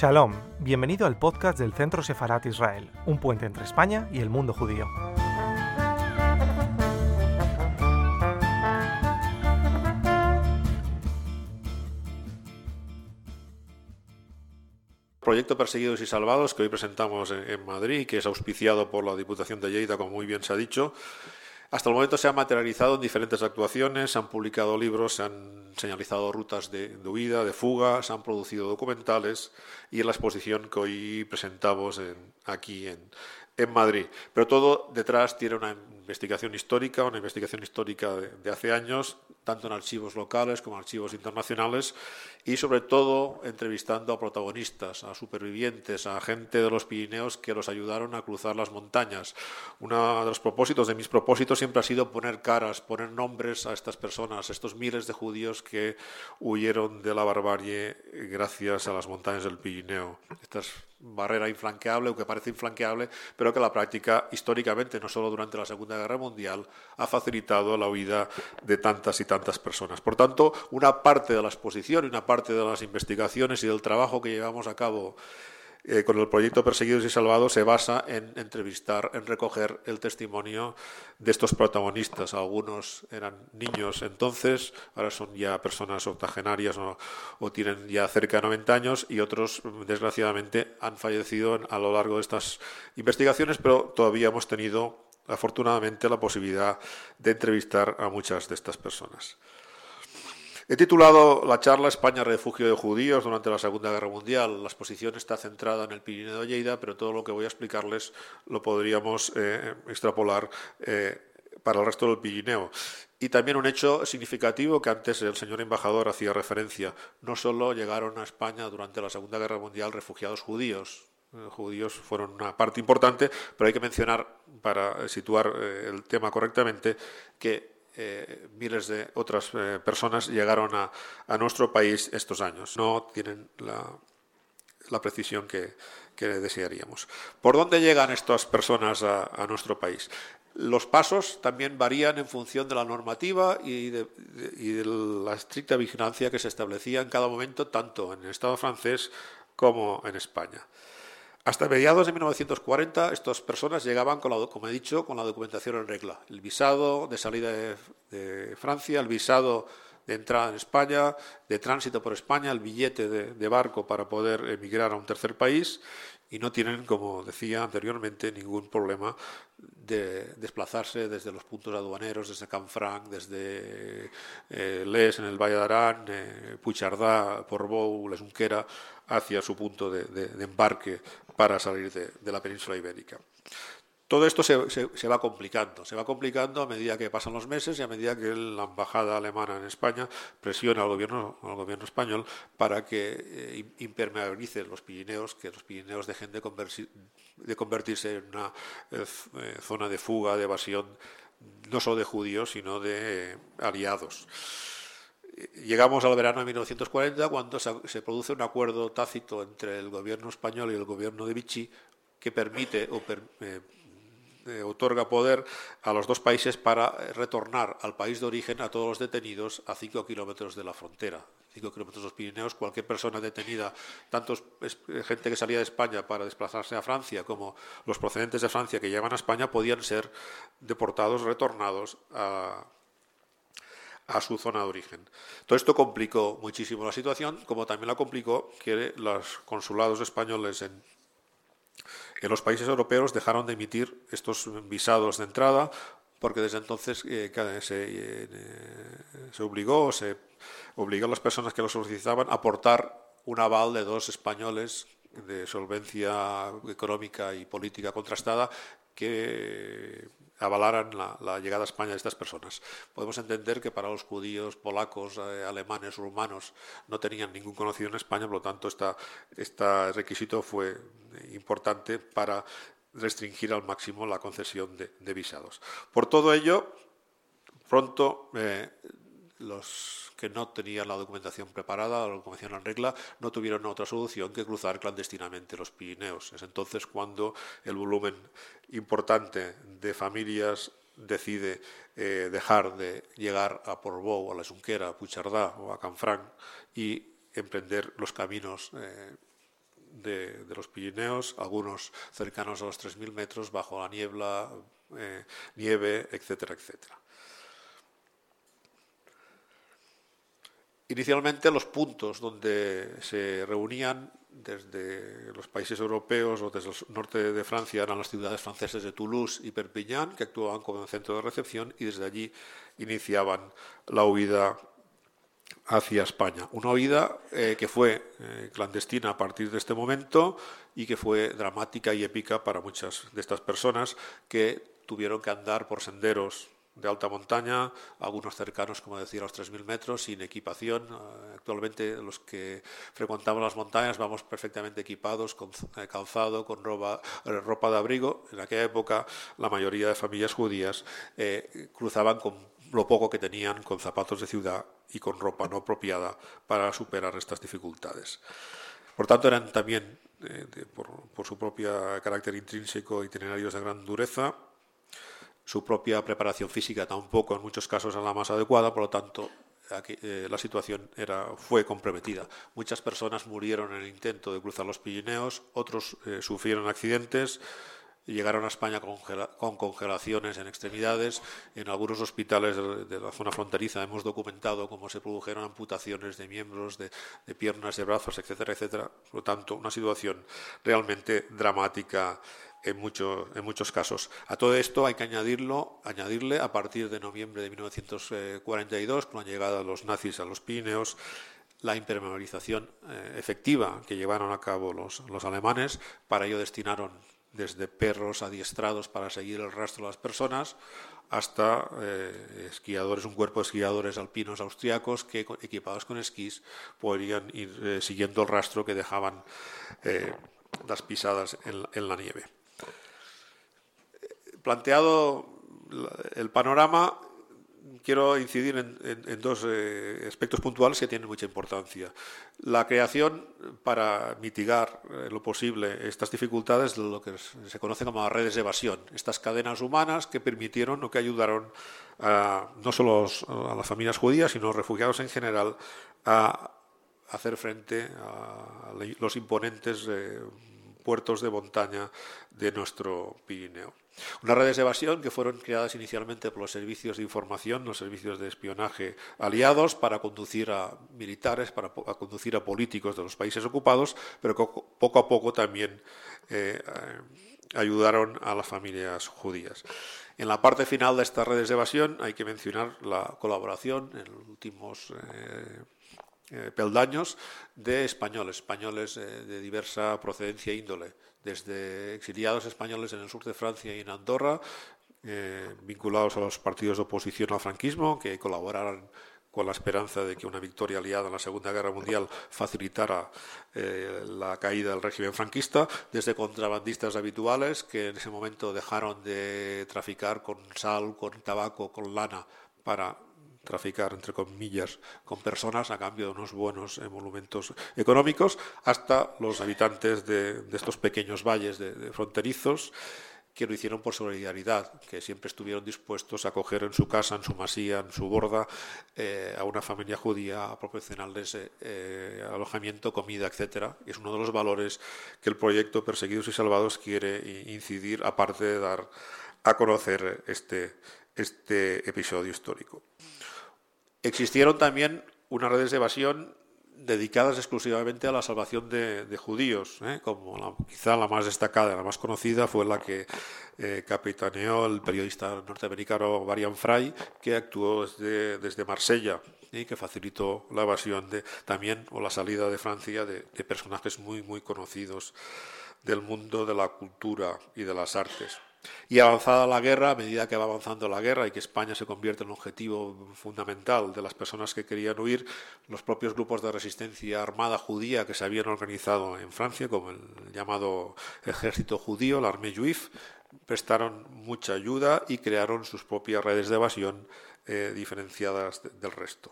Shalom, bienvenido al podcast del Centro Sefarat Israel, un puente entre España y el mundo judío. Proyecto Perseguidos y Salvados que hoy presentamos en Madrid, que es auspiciado por la Diputación de Lleida, como muy bien se ha dicho, hasta el momento se ha materializado en diferentes actuaciones, se han publicado libros, se han señalizado rutas de, huida, de fuga, se han producido documentales y en la exposición que hoy presentamos aquí en Madrid. Pero todo detrás tiene una investigación histórica, una investigación histórica de, hace años, tanto en archivos locales como en archivos internacionales, y sobre todo entrevistando a protagonistas, a supervivientes, a gente de los Pirineos que los ayudaron a cruzar las montañas. Uno de los propósitos, de mis propósitos, siempre ha sido poner caras, poner nombres a estas personas, a estos miles de judíos que huyeron de la barbarie gracias a las montañas del Pirineo. Barrera inflanqueable o que parece inflanqueable, pero que la práctica históricamente, no solo durante la Segunda Guerra Mundial, ha facilitado la huida de tantas y tantas personas. Por tanto, una parte de la exposición y una parte de las investigaciones y del trabajo que llevamos a cabo eh, con el proyecto Perseguidos y Salvados se basa en entrevistar, en recoger el testimonio de estos protagonistas. Algunos eran niños entonces, ahora son ya personas octogenarias o, tienen ya cerca de 90 años y otros, desgraciadamente, han fallecido a lo largo de estas investigaciones, pero todavía hemos tenido, afortunadamente, la posibilidad de entrevistar a muchas de estas personas. He titulado la charla España refugio de judíos durante la Segunda Guerra Mundial. La exposición está centrada en el Pirineo de Lleida, pero todo lo que voy a explicarles lo podríamos eh, extrapolar eh, para el resto del Pirineo. Y también un hecho significativo que antes el señor embajador hacía referencia. No solo llegaron a España durante la Segunda Guerra Mundial refugiados judíos, eh, judíos fueron una parte importante, pero hay que mencionar, para situar el tema correctamente, que eh, miles de otras eh, personas llegaron a, nuestro país estos años. No tienen la, precisión que, desearíamos. ¿Por dónde llegan estas personas a, nuestro país? Los pasos también varían en función de la normativa y de, la estricta vigilancia que se establecía en cada momento, tanto en el Estado francés como en España. Hasta mediados de 1940, estas personas llegaban, con la, como he dicho, con la documentación en regla. El visado de salida de, Francia, el visado de entrada en España, de tránsito por España, el billete de, barco para poder emigrar a un tercer país y no tienen, como decía anteriormente, ningún problema de desplazarse desde los puntos aduaneros, desde Canfranc, desde eh, Les en el Valle de Arán, eh, Puigcerdá, Portbou, Les hacia su punto de, embarque para salir de, la península ibérica. Todo esto se, va complicando, se va complicando a medida que pasan los meses y a medida que la embajada alemana en España presiona al gobierno, al gobierno español para que eh, impermeabilice los Pirineos, que los Pirineos dejen de, convertirse en una eh, eh, zona de fuga, de evasión, no solo de judíos, sino de aliados. Llegamos al verano de 1940 cuando se, produce un acuerdo tácito entre el gobierno español y el gobierno de Vichy que permite o eh, eh, otorga poder a los dos países para retornar al país de origen a todos los detenidos a 5 kilómetros de la frontera. 5 kilómetros de los Pirineos, cualquier persona detenida, tanto eh, gente que salía de España para desplazarse a Francia como los procedentes de Francia que llegan a España, podían ser deportados, retornados a, a su zona de origen. Todo esto complicó muchísimo la situación, como también la complicó que los consulados españoles en, en los países europeos dejaron de emitir estos visados de entrada porque desde entonces eh, se, eh, se, obligó, se obligó a las personas que lo solicitaban a aportar un aval de dos españoles de solvencia económica y política contrastada que avalaran la, llegada a España de estas personas. Podemos entender que para los judíos, polacos, eh, alemanes, rumanos no tenían ningún conocido en España, por lo tanto este requisito fue importante para restringir al máximo la concesión de, visados. Por todo ello, pronto eh, los que no tenían la documentación preparada, la documentación en regla, no tuvieron otra solución que cruzar clandestinamente los Pirineos. Es entonces cuando el volumen importante de familias decide eh, dejar de llegar a Portbou, a la Junquera, a Puigcerdá o a Canfranc y emprender los caminos eh, de, los Pirineos, algunos cercanos a los 3.000 metros, bajo la niebla, eh, nieve, etcétera, etcétera. Inicialmente los puntos donde se reunían desde los países europeos o desde el norte de Francia eran las ciudades francesas de Toulouse y Perpignan, que actuaban como centro de recepción y desde allí iniciaban la huida hacia España. Una huida eh, que fue eh, clandestina a partir de este momento y que fue dramática y épica para muchas de estas personas que tuvieron que andar por senderos de alta montaña, algunos cercanos, como decía, a los 3.000 metros, sin equipación. Eh, actualmente los que frecuentamos las montañas vamos perfectamente equipados, con calzado, con ropa, ropa de abrigo. En aquella época la mayoría de familias judías cruzaban con lo poco que tenían con zapatos de ciudad y con ropa no apropiada para superar estas dificultades. Por tanto, eran también, eh, por, su propio carácter intrínseco, itinerarios de gran dureza. Su propia preparación física tampoco en muchos casos era la más adecuada, por lo tanto, eh, la situación era, fue comprometida. Muchas personas murieron en el intento de cruzar los Pirineos, otros eh, sufrieron accidentes, llegaron a España con congelaciones en extremidades. En algunos hospitales de la zona fronteriza hemos documentado cómo se produjeron amputaciones de miembros, de, piernas, de brazos, etcétera, etcétera. Por lo tanto, una situación realmente dramática en, muchos casos. A todo esto hay que añadirlo, añadirle a partir de noviembre de 1942, con la llegada de los nazis a los Pirineos, la impermeabilización eh, efectiva que llevaron a cabo los, alemanes. Para ello destinaron desde perros adiestrados para seguir el rastro de las personas hasta eh, esquiadores, un cuerpo de esquiadores alpinos austriacos que equipados con esquís podrían ir eh, siguiendo el rastro que dejaban las pisadas en, la nieve. Planteado el panorama, quiero incidir en, dos eh, aspectos puntuales que tienen mucha importancia. La creación para mitigar eh, lo posible estas dificultades de lo que se conoce como las redes de evasión, estas cadenas humanas que permitieron o que ayudaron no solo a las familias judías, sino a los refugiados en general a hacer frente a los imponentes eh, puertos de montaña de nuestro Pirineo. Unas redes de evasión que fueron creadas inicialmente por los servicios de información, los servicios de espionaje aliados, para conducir a militares, para conducir a políticos de los países ocupados, pero que poco a poco también eh, ayudaron a las familias judías. En la parte final de estas redes de evasión hay que mencionar la colaboración en los últimos eh, eh, peldaños de españoles, españoles de diversa procedencia e índole desde exiliados españoles en el sur de Francia y en Andorra, eh, vinculados a los partidos de oposición al franquismo, que colaboraron con la esperanza de que una victoria aliada en la Segunda Guerra Mundial facilitara eh, la caída del régimen franquista, desde contrabandistas habituales que en ese momento dejaron de traficar con sal, con tabaco, con lana para traficar, entre comillas, con personas a cambio de unos buenos emolumentos económicos, hasta los habitantes de, estos pequeños valles de, fronterizos que lo hicieron por solidaridad, que siempre estuvieron dispuestos a acoger en su casa, en su masía, en su borda, eh, a una familia judía, a proporcionarles eh, alojamiento, comida, etcétera. Es uno de los valores que el proyecto Perseguidos y Salvados quiere incidir, aparte de dar a conocer este, este episodio histórico. Existieron también unas redes de evasión dedicadas exclusivamente a la salvación de, judíos, ¿eh? como quizá la más destacada, la más conocida fue la que eh, capitaneó el periodista norteamericano Varian Fry, que actuó desde, desde Marsella y que facilitó la evasión de, también o la salida de Francia de, de personajes muy muy conocidos del mundo de la cultura y de las artes. Y avanzada la guerra, a medida que va avanzando la guerra y que España se convierte en un objetivo fundamental de las personas que querían huir, los propios grupos de resistencia armada judía que se habían organizado en Francia, como el llamado Ejército Judío, la Armée Juif, prestaron mucha ayuda y crearon sus propias redes de evasión eh, diferenciadas del resto.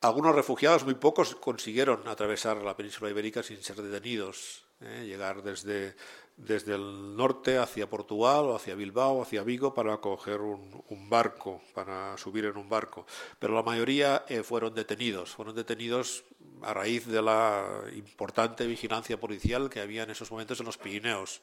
Algunos refugiados, muy pocos, consiguieron atravesar la península ibérica sin ser detenidos ¿eh? llegar desde, desde el norte hacia Portugal o hacia Bilbao, hacia Vigo, para coger un, barco, para subir en un barco. Pero la mayoría eh, fueron detenidos, fueron detenidos a raíz de la importante vigilancia policial que había en esos momentos en los Pirineos.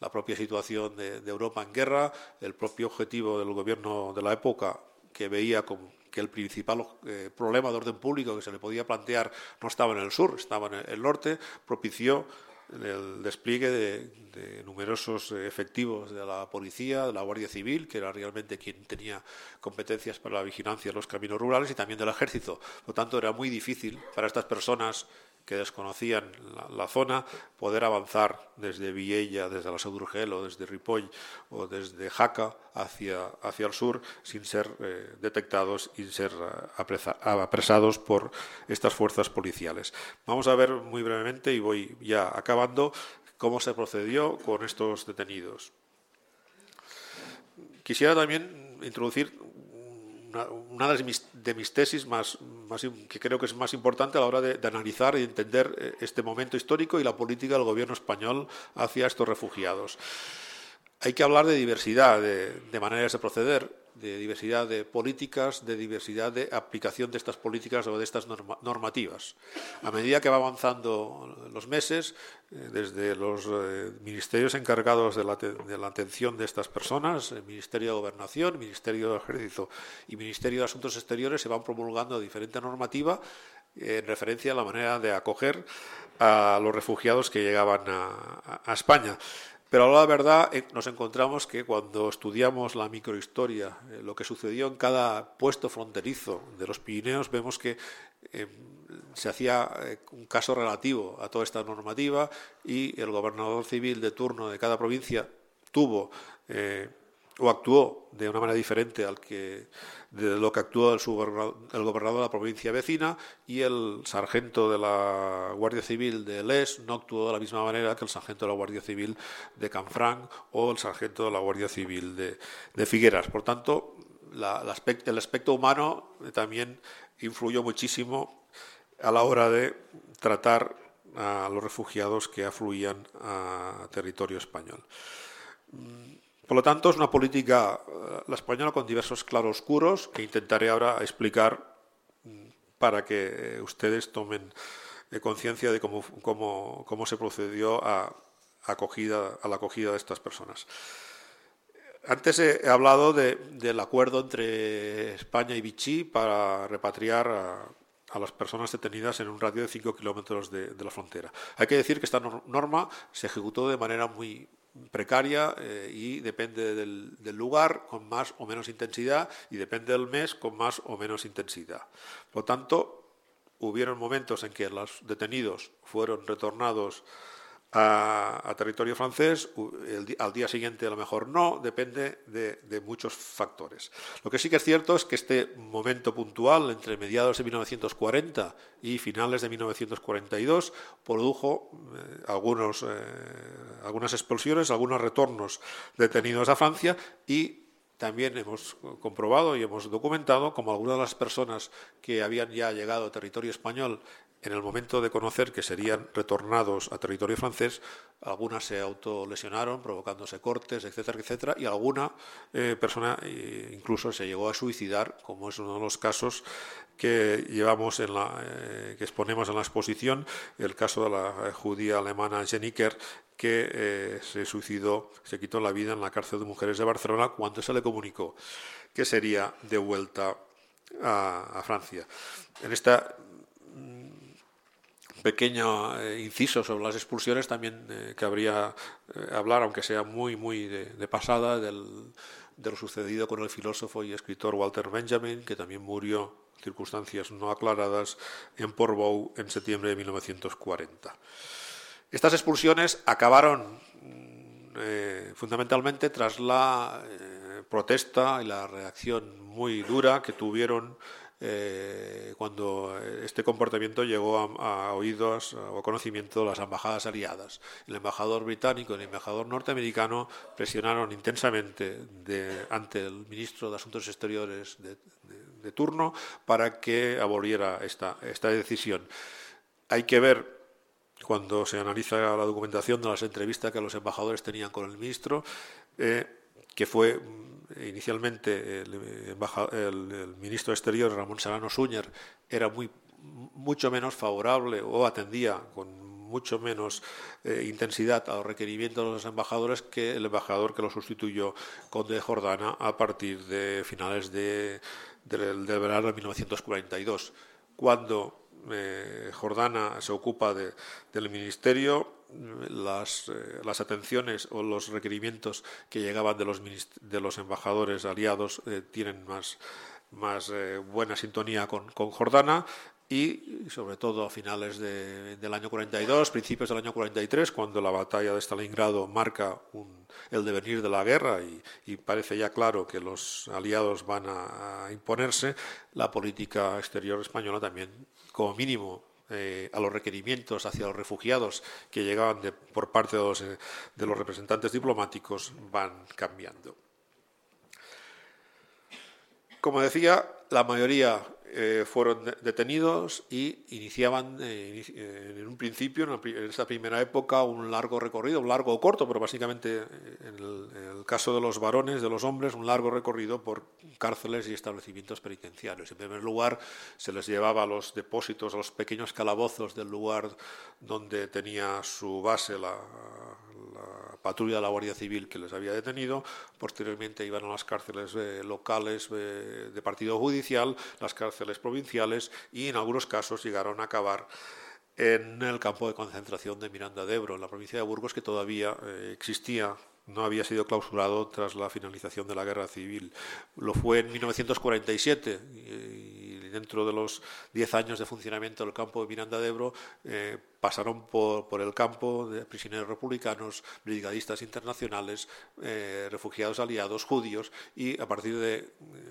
La propia situación de, Europa en guerra, el propio objetivo del gobierno de la época que veía que el principal eh, problema de orden público que se le podía plantear no estaba en el sur, estaba en el norte, propició el despliegue de, numerosos efectivos de la policía, de la Guardia Civil, que era realmente quien tenía competencias para la vigilancia en los caminos rurales, y también del ejército. Por lo tanto, era muy difícil para estas personas que desconocían la, zona, poder avanzar desde Villella, desde la Seu o desde Ripoll o desde Jaca hacia, hacia el sur sin ser eh, detectados y ser eh, apresados por estas fuerzas policiales. Vamos a ver muy brevemente, y voy ya acabando, cómo se procedió con estos detenidos. Quisiera también introducir una, de, mis, de, mis, tesis más, más, que creo que es más importante a la hora de, analizar y entender eh, este momento histórico y la política del gobierno español hacia estos refugiados. Hay que hablar de diversidad de maneras de proceder de diversidad de políticas, de diversidad de aplicación de estas políticas o de estas normativas. A medida que va avanzando los meses, eh, desde los eh, ministerios encargados de la, atención de estas personas, el Ministerio de Gobernación, Ministerio de Ejército y Ministerio de Asuntos Exteriores, se van promulgando diferente normativa en referencia a la manera de acoger a los refugiados que llegaban a España. Pero a la verdad eh, nos encontramos que cuando estudiamos la microhistoria, eh, lo que sucedió en cada puesto fronterizo de los Pirineos, vemos que eh, se hacía un caso relativo a toda esta normativa y el gobernador civil de turno de cada provincia tuvo o actuó de una manera diferente al que de lo que actuó el, el, gobernador de la provincia vecina y el sargento de la Guardia Civil de Les no actuó de la misma manera que el sargento de la Guardia Civil de Canfranc o el sargento de la Guardia Civil de, Figueras. Por tanto, el aspecto humano también influyó muchísimo a la hora de tratar a los refugiados que afluían a territorio español. Por lo tanto, es una política, eh, la española, con diversos claroscuros que intentaré ahora explicar mm, para que ustedes tomen eh, conciencia de cómo, se procedió a la acogida de estas personas. Antes he hablado del acuerdo entre España y Vichy para repatriar a, las personas detenidas en un radio de 5 kilómetros de, de, la frontera. Hay que decir que esta norma se ejecutó de manera muy, precaria eh, y depende del, lugar con más o menos intensidad y depende del mes con más o menos intensidad. Por lo tanto, hubieron momentos en que los detenidos fueron retornados a, territorio francés, al día siguiente a lo mejor no, depende de, muchos factores. Lo que sí que es cierto es que este momento puntual entre mediados de 1940 y finales de 1942 produjo eh, algunos, eh, algunas expulsiones, algunos retornos detenidos a Francia y también hemos comprobado y hemos documentado como algunas de las personas que habían ya llegado a territorio español en el momento de conocer que serían retornados a territorio francés, algunas se autolesionaron provocándose cortes, etcétera, etcétera, y alguna eh, persona eh, incluso se llegó a suicidar, como es uno de los casos que llevamos en la, eh, que exponemos en la exposición, el caso de la judía alemana Jenny que se suicidó, se quitó la vida en la cárcel de mujeres de Barcelona cuando se le comunicó que sería de vuelta a, a Francia. En esta pequeño eh, inciso sobre las expulsiones también eh, cabría eh, hablar, aunque sea muy, muy de, pasada, del, de lo sucedido con el filósofo y escritor Walter Benjamin, que también murió circunstancias no aclaradas en Portbou en septiembre de 1940. Estas expulsiones acabaron mm, fundamentalmente tras la protesta y la reacción muy dura que tuvieron eh, cuando este comportamiento llegó a, oídos o conocimiento de las embajadas aliadas. El embajador británico y el embajador norteamericano presionaron intensamente ante el ministro de Asuntos Exteriores de, turno para que aboliera esta, esta decisión. Hay que ver cuando se analiza la documentación de las entrevistas que los embajadores tenían con el ministro, eh, que fue inicialmente el, ministro de Exterior, Ramón Serrano Suñer, era muy mucho menos favorable o atendía con mucho menos eh, intensidad a los requerimientos de los embajadores que el embajador que lo sustituyó, Conde de Jordana, a partir de finales de, del verano de 1942. Cuando eh, Jordana se ocupa del ministerio, las, eh, las, atenciones o los requerimientos que llegaban de los, de embajadores aliados tienen más, buena sintonía con, con Jordana y sobre todo a finales del año 42, principios del año 43, cuando la batalla de Stalingrado marca el devenir de la guerra y, parece ya claro que los aliados van a, imponerse, la política exterior española también, como mínimo, eh, a los requerimientos hacia los refugiados que llegaban por parte de los, eh, de los representantes diplomáticos van cambiando. Como decía, la mayoría eh, fueron detenidos y iniciaban eh, eh, en un principio, en, esta primera época, un largo recorrido, un largo o corto, pero básicamente en el, caso de los varones, de los hombres, un largo recorrido por cárceles y establecimientos penitenciarios. En primer lugar, se les llevaba a los depósitos, a los pequeños calabozos del lugar donde tenía su base la, patrulla de la Guardia Civil que les había detenido. Posteriormente iban a las cárceles eh, locales eh, de partido judicial, las cárceles provinciales y en algunos casos llegaron a acabar en el campo de concentración de Miranda de Ebro, en la provincia de Burgos, que todavía eh, existía no había sido clausurado tras la finalización de la guerra civil. Lo fue en 1947 y, dentro de los 10 años de funcionamiento del campo de Miranda de Ebro eh, pasaron por, el campo de prisioneros republicanos, brigadistas internacionales, eh, refugiados aliados, judíos y a partir de eh,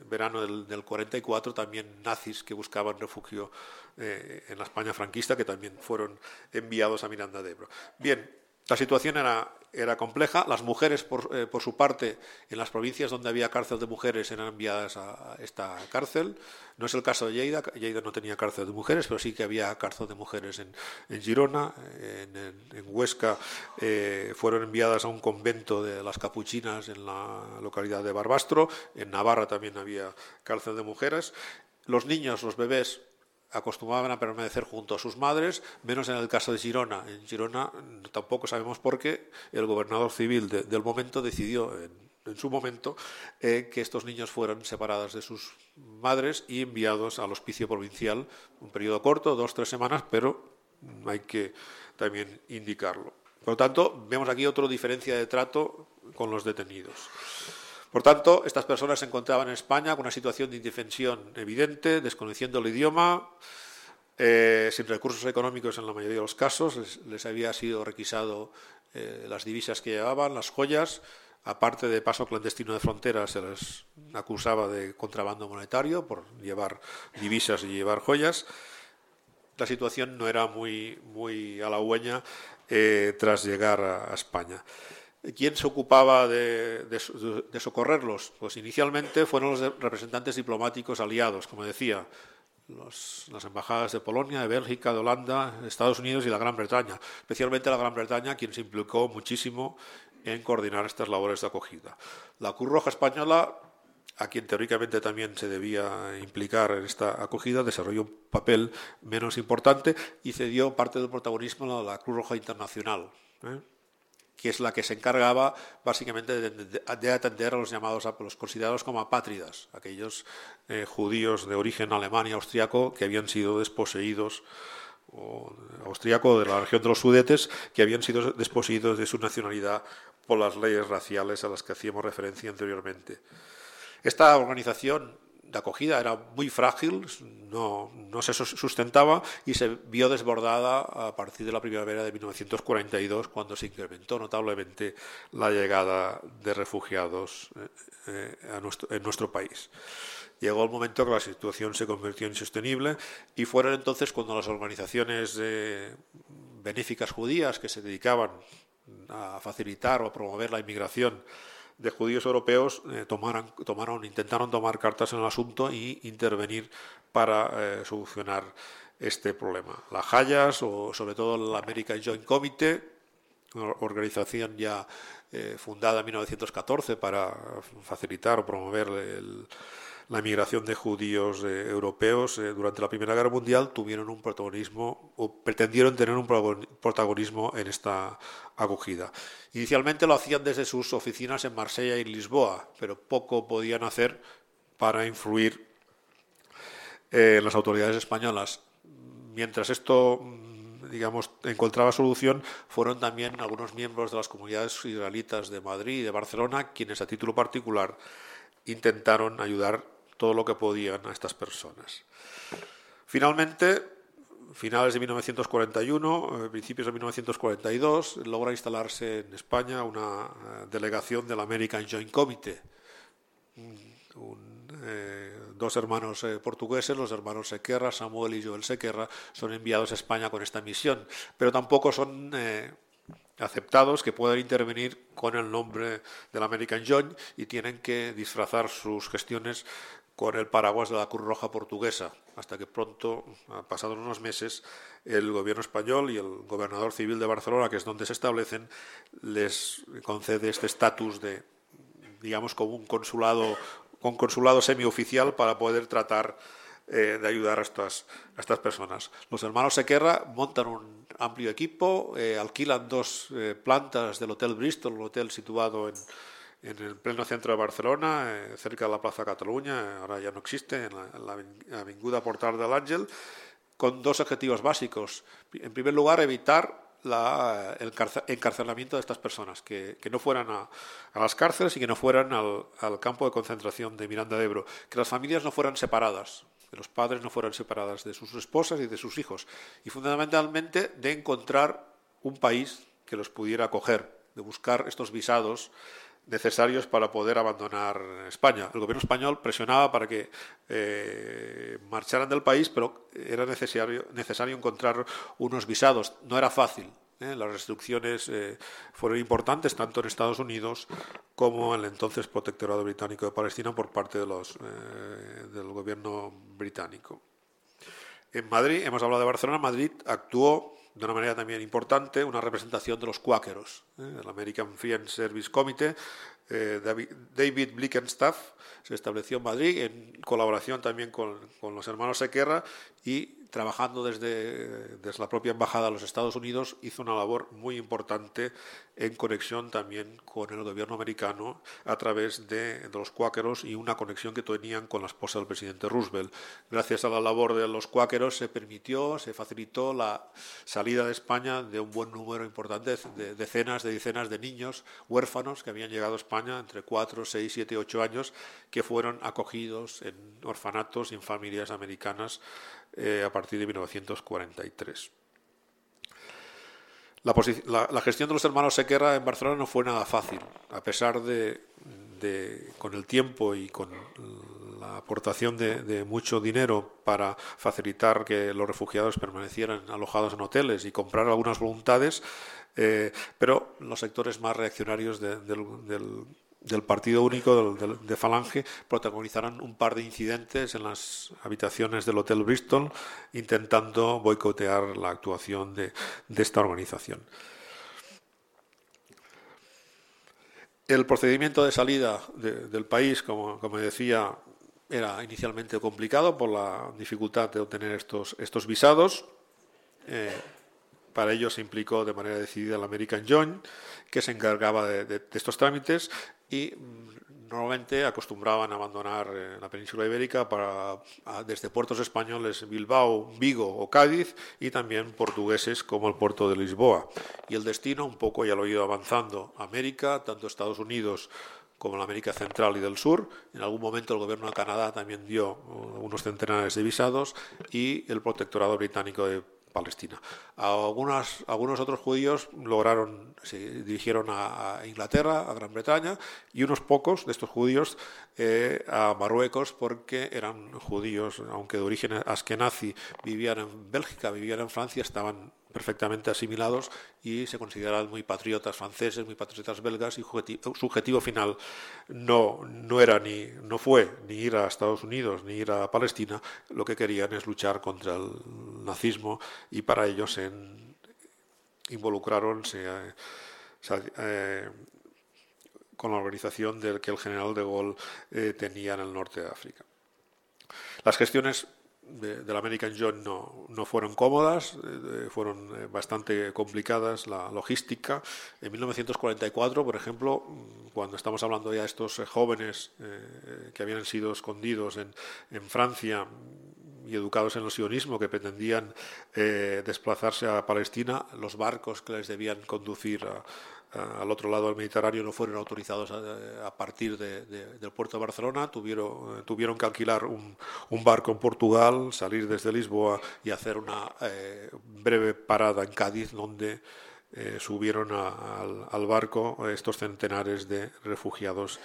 verano del, 44 también nazis que buscaban refugio en la España franquista que también fueron enviados a Miranda de Ebro. Bien, la situación era, era compleja. Las mujeres, por, eh, por, su parte, en las provincias donde había cárcel de mujeres eran enviadas a, esta cárcel. No es el caso de Lleida. Lleida no tenía cárcel de mujeres, pero sí que había cárcel de mujeres en, Girona. En, en, Huesca eh, fueron enviadas a un convento de las capuchinas en la localidad de Barbastro. En Navarra también había cárcel de mujeres. Los niños, los bebés, acostumbraban a permanecer junto a sus madres, menos en el caso de Girona. En Girona tampoco sabemos por qué el gobernador civil del momento decidió en, su momento eh, que estos niños fueran separados de sus madres y enviados al hospicio provincial, un periodo corto, dos, tres semanas, pero hay que también indicarlo. Por lo tanto, vemos aquí otra diferencia de trato con los detenidos. Por tanto, estas personas se encontraban en España con una situación de indefensión evidente, desconociendo el idioma, eh, sin recursos económicos en la mayoría de los casos, les, había sido requisado eh, las divisas que llevaban, las joyas, aparte de paso clandestino de fronteras, se les acusaba de contrabando monetario por llevar divisas y llevar joyas. La situación no era muy, muy halagüeña eh, tras llegar a España. ¿Quién se ocupaba de, socorrerlos? Pues inicialmente fueron los representantes diplomáticos aliados, como decía, las embajadas de Polonia, de Bélgica, de Holanda, Estados Unidos y la Gran Bretaña, especialmente la Gran Bretaña, quien se implicó muchísimo en coordinar estas labores de acogida. La Cruz Roja Española, a quien teóricamente también se debía implicar en esta acogida, desarrolló un papel menos importante y cedió parte del protagonismo a la Cruz Roja Internacional. ¿eh? Que es la que se encargaba básicamente de, atender a los llamados, a los considerados como apátridas, aquellos eh, judíos de origen alemán y austriaco que habían sido desposeídos, o austriaco de la región de los Sudetes, que habían sido desposeídos de su nacionalidad por las leyes raciales a las que hacíamos referencia anteriormente. Esta organización de acogida era muy frágil, no, no, se sustentaba y se vio desbordada a partir de la primavera de 1942, cuando se incrementó notablemente la llegada de refugiados eh, eh, a nuestro, en nuestro país. Llegó el momento que la situación se convirtió en insostenible y fueron entonces cuando las organizaciones eh, benéficas judías que se dedicaban a facilitar o a promover la inmigración de judíos europeos eh, tomaron, intentaron tomar cartas en el asunto e intervenir para eh, solucionar este problema. La Hayas o sobre todo la American Joint Committee, una organización ya eh, fundada en 1914 para facilitar o promover la migración de judíos eh, europeos eh, durante la Primera Guerra Mundial tuvieron un protagonismo o pretendieron tener un protagonismo en esta acogida. Inicialmente lo hacían desde sus oficinas en Marsella y Lisboa, pero poco podían hacer para influir en las autoridades españolas. Mientras esto digamos, encontraba solución fueron también algunos miembros de las comunidades israelitas de Madrid y de Barcelona quienes a título particular intentaron ayudar todo lo que podían a estas personas. Finalmente, finales de 1941, eh, principios de 1942, logra instalarse en España una eh, delegación del American Joint Committee, eh, dos hermanos portugueses, los hermanos Sequerra, Samuel y Joel Sequerra, son enviados a España con esta misión, pero tampoco son aceptados que puedan intervenir con el nombre del American Joint y tienen que disfrazar sus gestiones con el paraguas de la Cruz Roja portuguesa, hasta que pronto, pasados unos meses, el gobierno español y el gobernador civil de Barcelona, que es donde se establecen, les concede este estatus de, digamos, como un consulado con consulado semioficial para poder tratar eh, de ayudar a estas, a estas personas. Los hermanos Sequerra montan un amplio equipo, eh, alquilan dos eh, plantas del Hotel Bristol, un hotel situado en, en el pleno centro de Barcelona, cerca de la Plaza Cataluña, ahora ya no existe, en la, en la Avinguda Portal del Ángel, con dos objetivos básicos. En primer lugar, evitar el encarcelamiento de estas personas, que, no fueran a, las cárceles y que no fueran al, campo de concentración de Miranda de Ebro, que las familias no fueran separadas, que los padres no fueran separadas de sus esposas y de sus hijos, y fundamentalmente de encontrar un país que los pudiera acoger, de buscar estos visados necesarios para poder abandonar España. El gobierno español presionaba para que eh, marcharan del país, pero era necesario, necesario encontrar unos visados. No era fácil. ¿eh? Las restricciones eh, fueron importantes tanto en Estados Unidos como en el entonces protectorado británico de Palestina por parte de los, del gobierno británico. En Madrid, hemos hablado de Barcelona, Madrid actuó de una manera también importante una representación de los cuáqueros. ¿eh? El American Free and Service Committee, eh, David, Blickenstaff, se estableció en Madrid en colaboración también con, con los hermanos Sequerra y trabajando desde, desde, la propia embajada de los Estados Unidos, hizo una labor muy importante en conexión también con el gobierno americano a través de, los cuáqueros y una conexión que tenían con la esposa del presidente Roosevelt. Gracias a la labor de los cuáqueros se permitió, se facilitó la salida de España de un buen número importante de decenas de decenas de niños huérfanos que habían llegado a España entre 4, 6, 7, 8 años que fueron acogidos en orfanatos y en familias americanas eh, a partir de 1943. La, gestión de los hermanos Sequerra en Barcelona no fue nada fácil, a pesar de, con el tiempo y con la aportación de, mucho dinero para facilitar que los refugiados permanecieran alojados en hoteles y comprar algunas voluntades, eh, pero los sectores más reaccionarios del, Partido Único de, Falange protagonizarán un par de incidentes en las habitaciones del Hotel Bristol intentando boicotear la actuación de, esta organización. El procedimiento de salida del país, como, decía, era inicialmente complicado por la dificultad de obtener estos, estos visados. Eh, para ello se implicó de manera decidida el American Joint, que se encargaba de, estos trámites y mm, normalmente acostumbraban a abandonar eh, la península ibérica para, desde puertos españoles Bilbao, Vigo o Cádiz y también portugueses como el puerto de Lisboa. Y el destino un poco ya lo ha ido avanzando. América, tanto Estados Unidos como la América Central y del Sur. En algún momento el gobierno de Canadá también dio uh, unos centenares de visados y el protectorado británico de Palestina. Algunas, algunos otros judíos lograron, se dirigieron a, Inglaterra, a Gran Bretaña, y unos pocos de estos judíos eh, a Marruecos porque eran judíos, aunque de origen askenazi, vivían en Bélgica, vivían en Francia, estaban perfectamente asimilados y se consideran muy patriotas franceses, muy patriotas belgas y su objetivo final no, no, era ni, no fue ni ir a Estados Unidos ni ir a Palestina, lo que querían es luchar contra el nazismo y para ello se involucraron eh, con la organización del que el general de Gaulle eh, tenía en el norte de África. Las gestiones del American John no, no fueron cómodas, eh, fueron eh, bastante complicadas la logística. En 1944, por ejemplo, mm, cuando estamos hablando ya de estos jóvenes que habían sido escondidos en, en Francia y educados en el sionismo que pretendían desplazarse a Palestina, los barcos que les debían conducir al otro lado del Mediterráneo no fueron autorizados a, partir del puerto de Barcelona, tuvieron, tuvieron que alquilar un, barco en Portugal, salir desde Lisboa y hacer una eh, breve parada en Cádiz, donde eh, subieron al, barco estos centenares de refugiados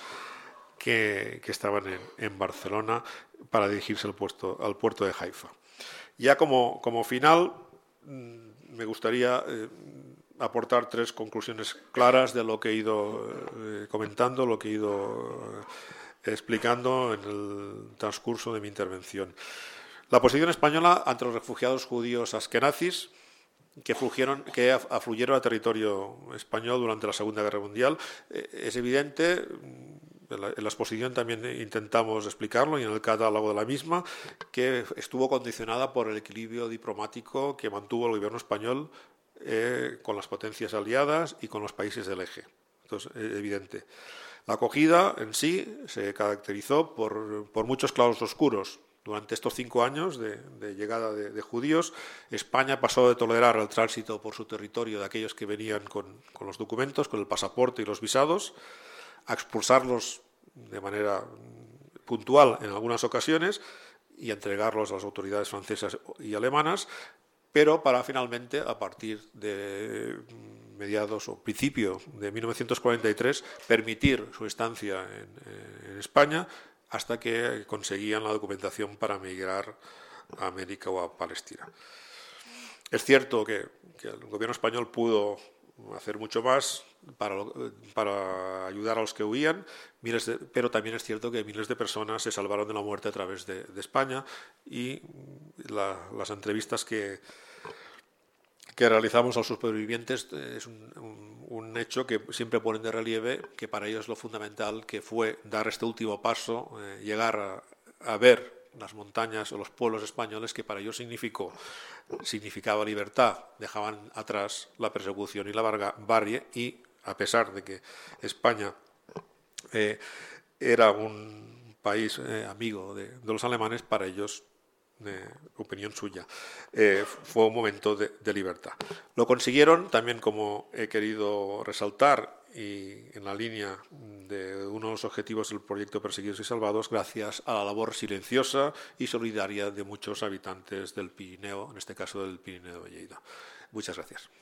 que, estaban en, Barcelona para dirigirse al, puerto, de Haifa. Ya como, como final, mm, me gustaría eh, aportar tres conclusiones claras de lo que he ido eh, comentando, lo que he ido eh, explicando en el transcurso de mi intervención. La posición española ante los refugiados judíos askenazis que, que afluyeron a territorio español durante la Segunda Guerra Mundial es evidente. En la, exposición también intentamos explicarlo y en el catálogo de la misma, que estuvo condicionada por el equilibrio diplomático que mantuvo el gobierno español eh, con las potencias aliadas y con los países del eje. Entonces, es evidente. La acogida en sí se caracterizó por, muchos claros oscuros. Durante estos cinco años de, llegada de, judíos, España pasó de tolerar el tránsito por su territorio de aquellos que venían con, los documentos, con el pasaporte y los visados, a expulsarlos de manera puntual en algunas ocasiones y entregarlos a las autoridades francesas y alemanas, pero para finalmente, a partir de mediados o principio de 1943, permitir su estancia en, España hasta que conseguían la documentación para migrar a América o a Palestina. Es cierto que, el gobierno español pudo hacer mucho más para, ayudar a los que huían, pero también es cierto que miles de personas se salvaron de la muerte a través de, España y las entrevistas que, que realizamos a los supervivientes eh, es un, hecho que siempre ponen de relieve que para ellos lo fundamental que fue dar este último paso, eh, llegar a, ver las montañas o los pueblos españoles que para ellos significó, significaba libertad, dejaban atrás la persecución y la barbarie y a pesar de que España eh, era un país amigo de, los alemanes, para ellos opinión suya, eh, fue un momento de, libertad. Lo consiguieron también, como he querido resaltar, y en la línea de uno de los objetivos del proyecto Perseguidos y Salvados, gracias a la labor silenciosa y solidaria de muchos habitantes del Pirineo, en este caso del Pirineo de Lleida. Muchas gracias.